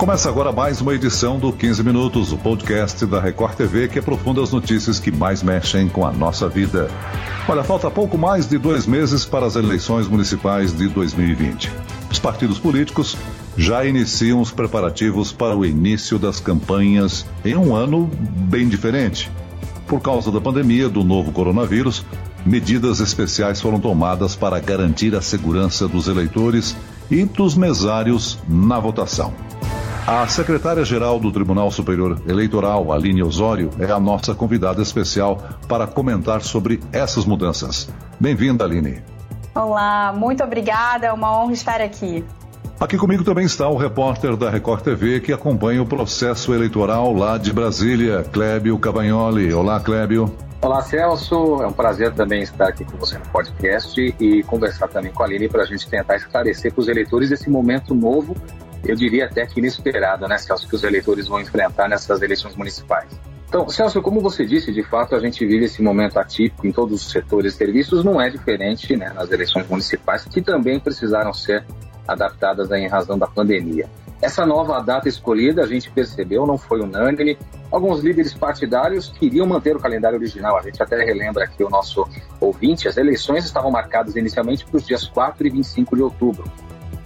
Começa agora mais uma edição do 15 Minutos, o podcast da Record TV que aprofunda as notícias que mais mexem com a nossa vida. Olha, falta pouco mais de dois meses para as eleições municipais de 2020. Os partidos políticos já iniciam os preparativos para o início das campanhas em um ano bem diferente. Por causa da pandemia do novo coronavírus, medidas especiais foram tomadas para garantir a segurança dos eleitores e dos mesários na votação. A secretária-geral do Tribunal Superior Eleitoral, Aline Osório, é a nossa convidada especial para comentar sobre essas mudanças. Bem-vinda, Aline. Olá, muito obrigada, é uma honra estar aqui. Aqui comigo também está o repórter da Record TV que acompanha o processo eleitoral lá de Brasília, Clébio Cavagnoli. Olá, Clébio. Olá, Celso. É um prazer também estar aqui com você no podcast e conversar também com a Aline para a gente tentar esclarecer para os eleitores esse momento novo eu diria até que inesperado, né, Celso, que os eleitores vão enfrentar nessas eleições municipais. Então, Celso, como você disse, de fato a gente vive esse momento atípico em todos os setores de serviços, não é diferente né, nas eleições municipais, que também precisaram ser adaptadas em razão da pandemia. Essa nova data escolhida, a gente percebeu, não foi unânime. Alguns líderes partidários queriam manter o calendário original. A gente até relembra aqui o nosso ouvinte, as eleições estavam marcadas inicialmente para os dias 4 e 25 de outubro.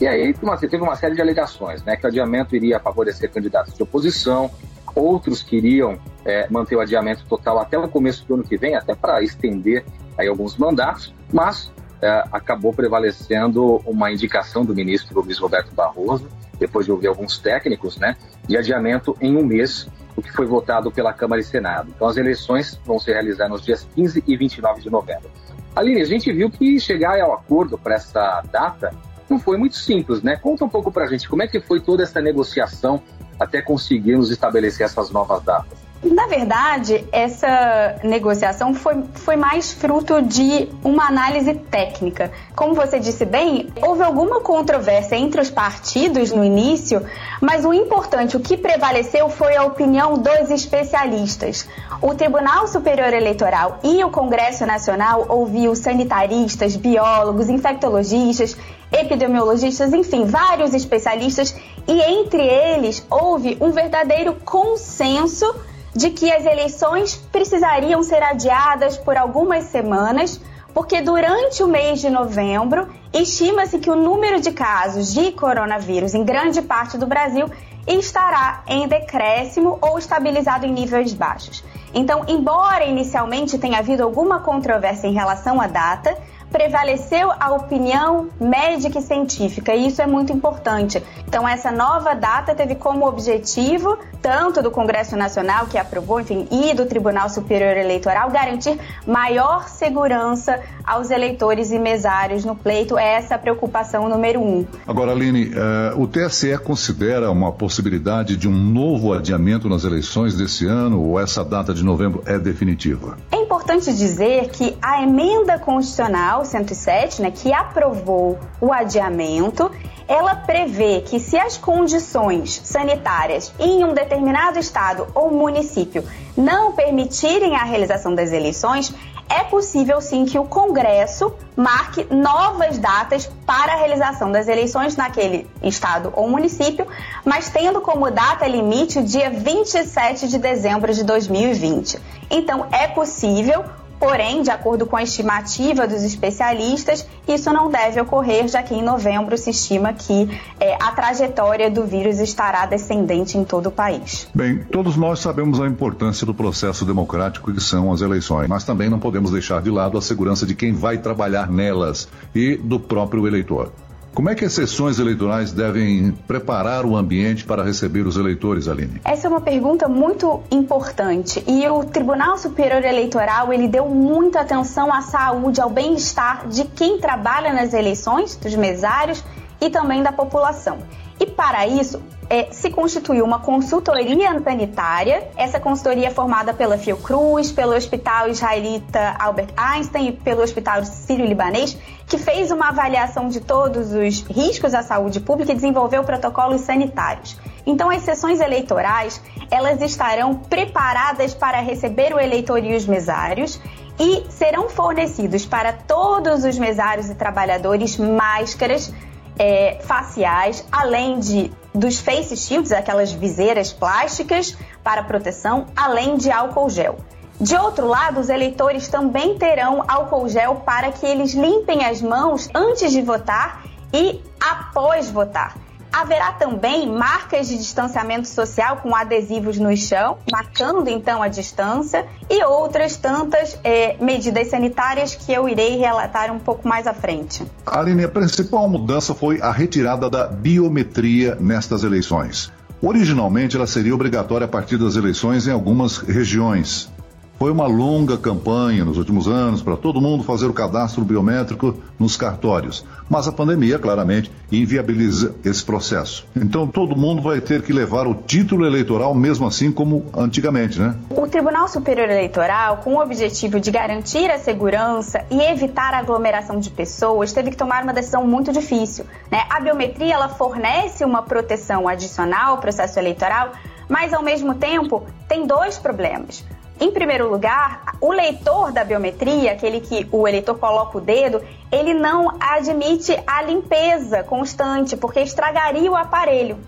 E aí teve uma série de alegações, né? Que o adiamento iria favorecer candidatos de oposição, outros queriam é, manter o adiamento total até o começo do ano que vem, até para estender aí alguns mandatos, mas é, acabou prevalecendo uma indicação do ministro Luiz Roberto Barroso, depois de ouvir alguns técnicos, né, de adiamento em um mês, o que foi votado pela Câmara e Senado. Então as eleições vão se realizar nos dias 15 e 29 de novembro. Aline, a gente viu que chegar ao acordo para essa data não foi muito simples, né? Conta um pouco pra gente como é que foi toda essa negociação até conseguirmos estabelecer essas novas datas. Na verdade, essa negociação foi, foi mais fruto de uma análise técnica. Como você disse bem, houve alguma controvérsia entre os partidos no início, mas o importante, o que prevaleceu foi a opinião dos especialistas. O Tribunal Superior Eleitoral e o Congresso Nacional ouviu sanitaristas, biólogos, infectologistas, epidemiologistas, enfim, vários especialistas, e entre eles houve um verdadeiro consenso de que as eleições precisariam ser adiadas por algumas semanas, porque durante o mês de novembro estima-se que o número de casos de coronavírus em grande parte do Brasil estará em decréscimo ou estabilizado em níveis baixos. Então, embora inicialmente tenha havido alguma controvérsia em relação à data, prevaleceu a opinião médica e científica, e isso é muito importante. Então, essa nova data teve como objetivo, tanto do Congresso Nacional, que aprovou, enfim, e do Tribunal Superior Eleitoral, garantir maior segurança aos eleitores e mesários no pleito. É essa a preocupação número um. Agora, Aline, uh, o TSE considera uma possibilidade de um novo adiamento nas eleições desse ano, ou essa data de novembro é definitiva? É importante dizer que a emenda constitucional 107, né, que aprovou o adiamento, ela prevê que se as condições sanitárias em um determinado estado ou município não permitirem a realização das eleições, é possível sim que o Congresso marque novas datas para a realização das eleições naquele estado ou município, mas tendo como data limite o dia 27 de dezembro de 2020. Então, é possível Porém, de acordo com a estimativa dos especialistas, isso não deve ocorrer, já que em novembro se estima que é, a trajetória do vírus estará descendente em todo o país. Bem, todos nós sabemos a importância do processo democrático que são as eleições, mas também não podemos deixar de lado a segurança de quem vai trabalhar nelas e do próprio eleitor. Como é que as sessões eleitorais devem preparar o ambiente para receber os eleitores, Aline? Essa é uma pergunta muito importante e o Tribunal Superior Eleitoral ele deu muita atenção à saúde, ao bem-estar de quem trabalha nas eleições, dos mesários e também da população. E para isso, é, se constituiu uma consultoria sanitária. Essa consultoria é formada pela Fiocruz, pelo Hospital Israelita Albert Einstein e pelo Hospital Sírio-Libanês, que fez uma avaliação de todos os riscos à saúde pública e desenvolveu protocolos sanitários. Então, as sessões eleitorais, elas estarão preparadas para receber o eleitor e os mesários e serão fornecidos para todos os mesários e trabalhadores máscaras é, faciais, além de dos face shields, aquelas viseiras plásticas para proteção, além de álcool gel. De outro lado, os eleitores também terão álcool gel para que eles limpem as mãos antes de votar e após votar. Haverá também marcas de distanciamento social com adesivos no chão, marcando então a distância, e outras tantas é, medidas sanitárias que eu irei relatar um pouco mais à frente. Aline, a principal mudança foi a retirada da biometria nestas eleições. Originalmente, ela seria obrigatória a partir das eleições em algumas regiões. Foi uma longa campanha nos últimos anos para todo mundo fazer o cadastro biométrico nos cartórios, mas a pandemia claramente inviabiliza esse processo. Então todo mundo vai ter que levar o título eleitoral mesmo assim como antigamente, né? O Tribunal Superior Eleitoral, com o objetivo de garantir a segurança e evitar a aglomeração de pessoas, teve que tomar uma decisão muito difícil. Né? A biometria ela fornece uma proteção adicional ao processo eleitoral, mas ao mesmo tempo tem dois problemas. Em primeiro lugar, o leitor da biometria, aquele que o eleitor coloca o dedo, ele não admite a limpeza constante, porque estragaria o aparelho.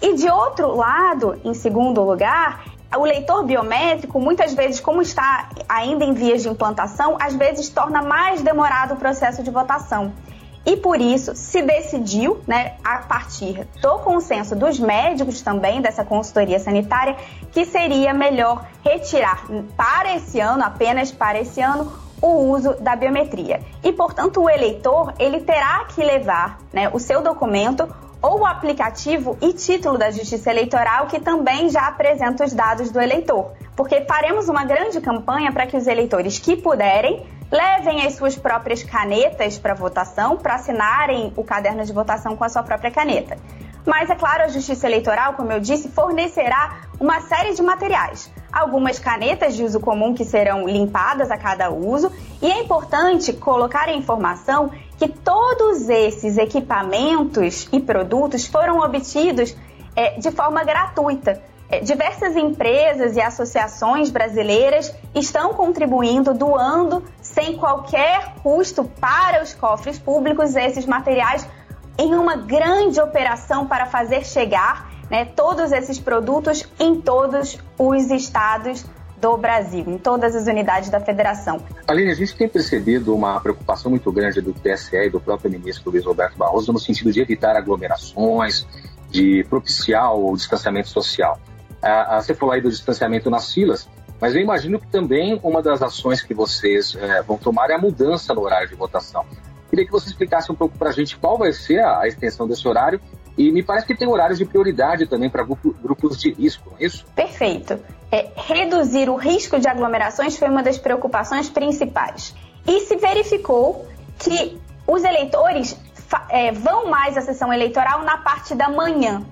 E de outro lado, em segundo lugar, o leitor biométrico, muitas vezes, como está ainda em vias de implantação, às vezes torna mais demorado o processo de votação. E por isso se decidiu, né, a partir do consenso dos médicos também, dessa consultoria sanitária, que seria melhor retirar para esse ano, apenas para esse ano, o uso da biometria. E, portanto, o eleitor ele terá que levar né, o seu documento ou o aplicativo e título da Justiça Eleitoral, que também já apresenta os dados do eleitor. Porque faremos uma grande campanha para que os eleitores que puderem levem as suas próprias canetas para votação, para assinarem o caderno de votação com a sua própria caneta. Mas, é claro, a Justiça Eleitoral, como eu disse, fornecerá uma série de materiais. Algumas canetas de uso comum que serão limpadas a cada uso, e é importante colocar a informação que todos esses equipamentos e produtos foram obtidos é, de forma gratuita. É, diversas empresas e associações brasileiras estão contribuindo, doando sem qualquer custo para os cofres públicos esses materiais em uma grande operação para fazer chegar né, todos esses produtos em todos os estados do Brasil, em todas as unidades da federação. Aline, a gente tem percebido uma preocupação muito grande do TSE e do próprio ministro Luiz Roberto Barroso no sentido de evitar aglomerações, de propiciar o distanciamento social. Ah, você falou aí do distanciamento nas filas, mas eu imagino que também uma das ações que vocês é, vão tomar é a mudança no horário de votação. Queria que você explicasse um pouco para a gente qual vai ser a, extensão desse horário e me parece que tem horários de prioridade também para grupo, grupos de risco, não é isso? Perfeito. É, reduzir o risco de aglomerações foi uma das preocupações principais. E se verificou que os eleitores é, vão mais à sessão eleitoral na parte da manhã,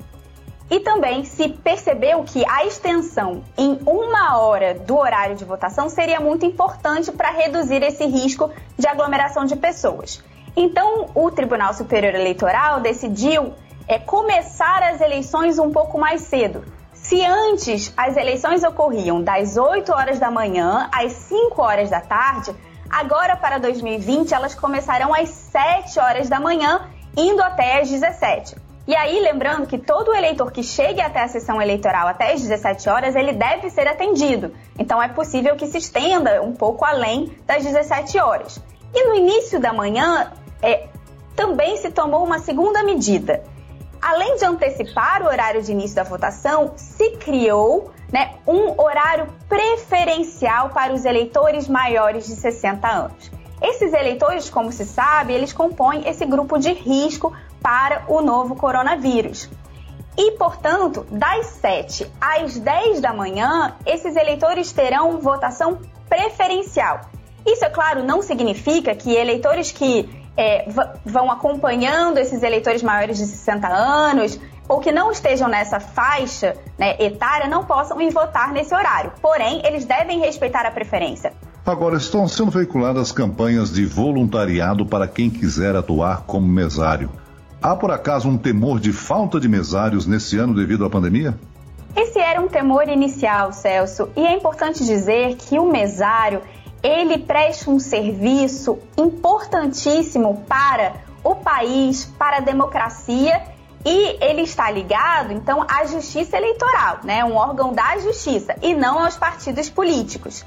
e também se percebeu que a extensão em uma hora do horário de votação seria muito importante para reduzir esse risco de aglomeração de pessoas. Então, o Tribunal Superior Eleitoral decidiu é, começar as eleições um pouco mais cedo. Se antes as eleições ocorriam das 8 horas da manhã às 5 horas da tarde, agora para 2020 elas começarão às 7 horas da manhã, indo até às 17. E aí, lembrando que todo eleitor que chegue até a sessão eleitoral até as 17 horas, ele deve ser atendido. Então, é possível que se estenda um pouco além das 17 horas. E no início da manhã, é, também se tomou uma segunda medida. Além de antecipar o horário de início da votação, se criou né, um horário preferencial para os eleitores maiores de 60 anos. Esses eleitores, como se sabe, eles compõem esse grupo de risco para o novo coronavírus. E, portanto, das 7 às 10 da manhã, esses eleitores terão votação preferencial. Isso, é claro, não significa que eleitores que é, vão acompanhando esses eleitores maiores de 60 anos ou que não estejam nessa faixa né, etária não possam ir votar nesse horário. Porém, eles devem respeitar a preferência. Agora, estão sendo veiculadas campanhas de voluntariado para quem quiser atuar como mesário. Há por acaso um temor de falta de mesários nesse ano devido à pandemia? Esse era um temor inicial, Celso, e é importante dizer que o mesário ele presta um serviço importantíssimo para o país para a democracia e ele está ligado, então, à justiça eleitoral, né? Um órgão da justiça e não aos partidos políticos.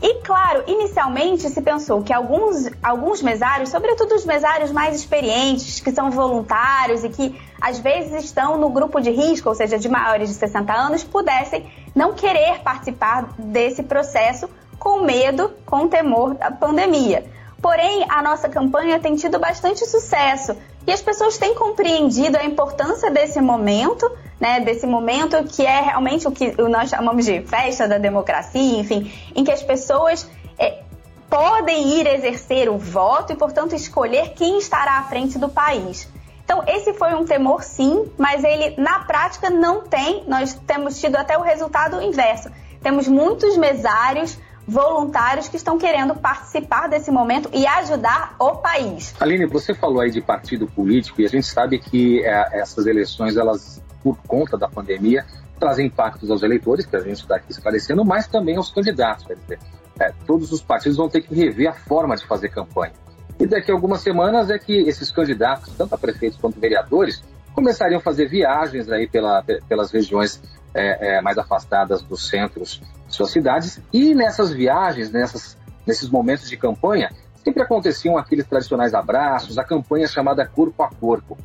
E claro, inicialmente se pensou que alguns, alguns mesários, sobretudo os mesários mais experientes, que são voluntários e que às vezes estão no grupo de risco, ou seja, de maiores de 60 anos, pudessem não querer participar desse processo com medo, com temor da pandemia. Porém, a nossa campanha tem tido bastante sucesso e as pessoas têm compreendido a importância desse momento né, desse momento que é realmente o que nós chamamos de festa da democracia, enfim, em que as pessoas é, podem ir exercer o voto e, portanto, escolher quem estará à frente do país. Então, esse foi um temor, sim, mas ele na prática não tem. Nós temos tido até o resultado inverso. Temos muitos mesários voluntários que estão querendo participar desse momento e ajudar o país. Aline, você falou aí de partido político e a gente sabe que é, essas eleições elas por conta da pandemia, trazem impactos aos eleitores, que a gente está aqui esclarecendo, mas também aos candidatos. Quer dizer, é, todos os partidos vão ter que rever a forma de fazer campanha. E daqui a algumas semanas é que esses candidatos, tanto a prefeitos quanto vereadores, começariam a fazer viagens aí pela, pelas regiões é, é, mais afastadas dos centros de suas cidades. E nessas viagens, nessas, nesses momentos de campanha, sempre aconteciam aqueles tradicionais abraços, a campanha chamada corpo a corpo.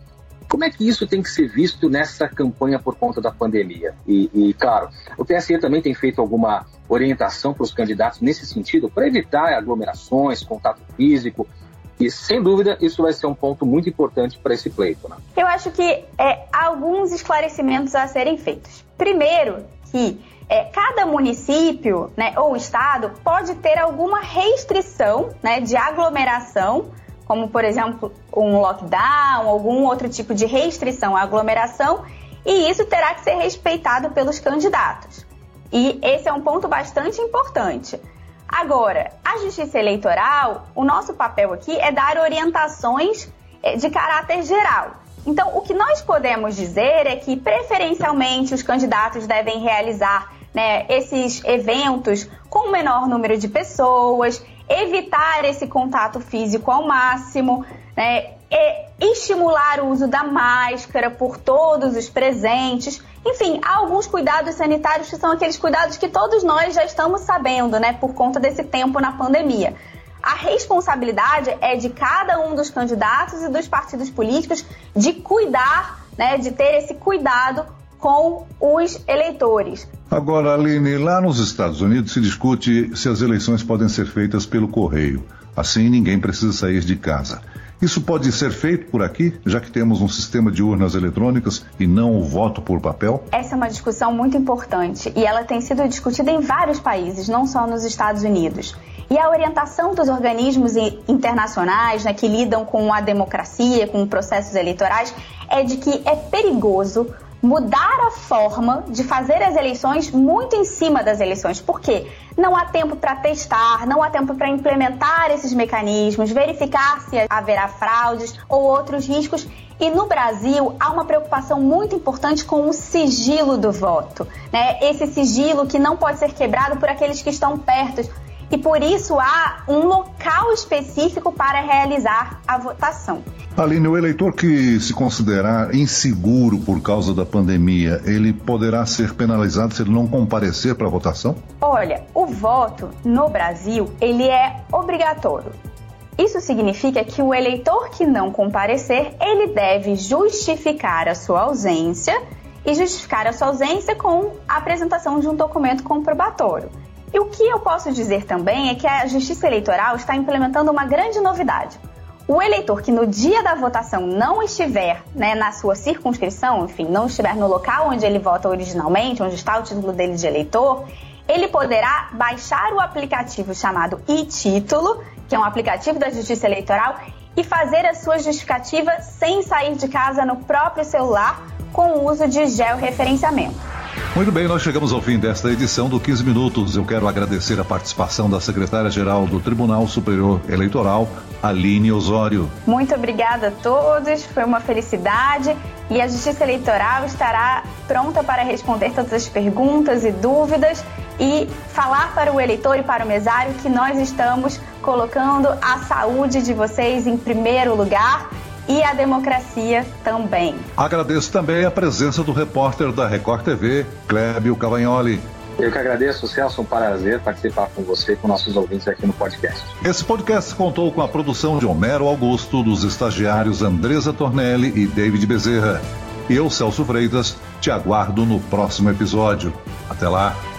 Como é que isso tem que ser visto nessa campanha por conta da pandemia? E, e claro, o TSE também tem feito alguma orientação para os candidatos nesse sentido, para evitar aglomerações, contato físico. E, sem dúvida, isso vai ser um ponto muito importante para esse pleito. Né? Eu acho que é, há alguns esclarecimentos a serem feitos. Primeiro, que é, cada município né, ou estado pode ter alguma restrição né, de aglomeração como por exemplo um lockdown, algum outro tipo de restrição à aglomeração, e isso terá que ser respeitado pelos candidatos. E esse é um ponto bastante importante. Agora, a justiça eleitoral, o nosso papel aqui é dar orientações é, de caráter geral. Então, o que nós podemos dizer é que, preferencialmente, os candidatos devem realizar né, esses eventos com o menor número de pessoas, evitar esse contato físico ao máximo, né? Estimular o uso da máscara por todos os presentes. Enfim, há alguns cuidados sanitários que são aqueles cuidados que todos nós já estamos sabendo, né, por conta desse tempo na pandemia. A responsabilidade é de cada um dos candidatos e dos partidos políticos de cuidar, né, de ter esse cuidado com os eleitores. Agora, Aline, lá nos Estados Unidos se discute se as eleições podem ser feitas pelo correio. Assim, ninguém precisa sair de casa. Isso pode ser feito por aqui, já que temos um sistema de urnas eletrônicas e não o voto por papel? Essa é uma discussão muito importante e ela tem sido discutida em vários países, não só nos Estados Unidos. E a orientação dos organismos internacionais né, que lidam com a democracia, com processos eleitorais, é de que é perigoso mudar a forma de fazer as eleições muito em cima das eleições. Por quê? Não há tempo para testar, não há tempo para implementar esses mecanismos, verificar se haverá fraudes ou outros riscos. E no Brasil há uma preocupação muito importante com o sigilo do voto, né? Esse sigilo que não pode ser quebrado por aqueles que estão perto e por isso há um local específico para realizar a votação. Aline, o eleitor que se considerar inseguro por causa da pandemia, ele poderá ser penalizado se ele não comparecer para a votação? Olha, o voto no Brasil, ele é obrigatório. Isso significa que o eleitor que não comparecer, ele deve justificar a sua ausência e justificar a sua ausência com a apresentação de um documento comprobatório. E o que eu posso dizer também é que a Justiça Eleitoral está implementando uma grande novidade. O eleitor que no dia da votação não estiver né, na sua circunscrição, enfim, não estiver no local onde ele vota originalmente, onde está o título dele de eleitor, ele poderá baixar o aplicativo chamado e-título, que é um aplicativo da Justiça Eleitoral, e fazer a sua justificativa sem sair de casa no próprio celular com o uso de georreferenciamento. Muito bem, nós chegamos ao fim desta edição do 15 Minutos. Eu quero agradecer a participação da secretária-geral do Tribunal Superior Eleitoral, Aline Osório. Muito obrigada a todos, foi uma felicidade e a Justiça Eleitoral estará pronta para responder todas as perguntas e dúvidas e falar para o eleitor e para o mesário que nós estamos colocando a saúde de vocês em primeiro lugar e a democracia também. Agradeço também a presença do repórter da Record TV, Clébio Cavagnoli. Eu que agradeço, Celso. Um prazer participar com você e com nossos ouvintes aqui no podcast. Esse podcast contou com a produção de Homero Augusto, dos estagiários Andresa Tornelli e David Bezerra. Eu, Celso Freitas, te aguardo no próximo episódio. Até lá!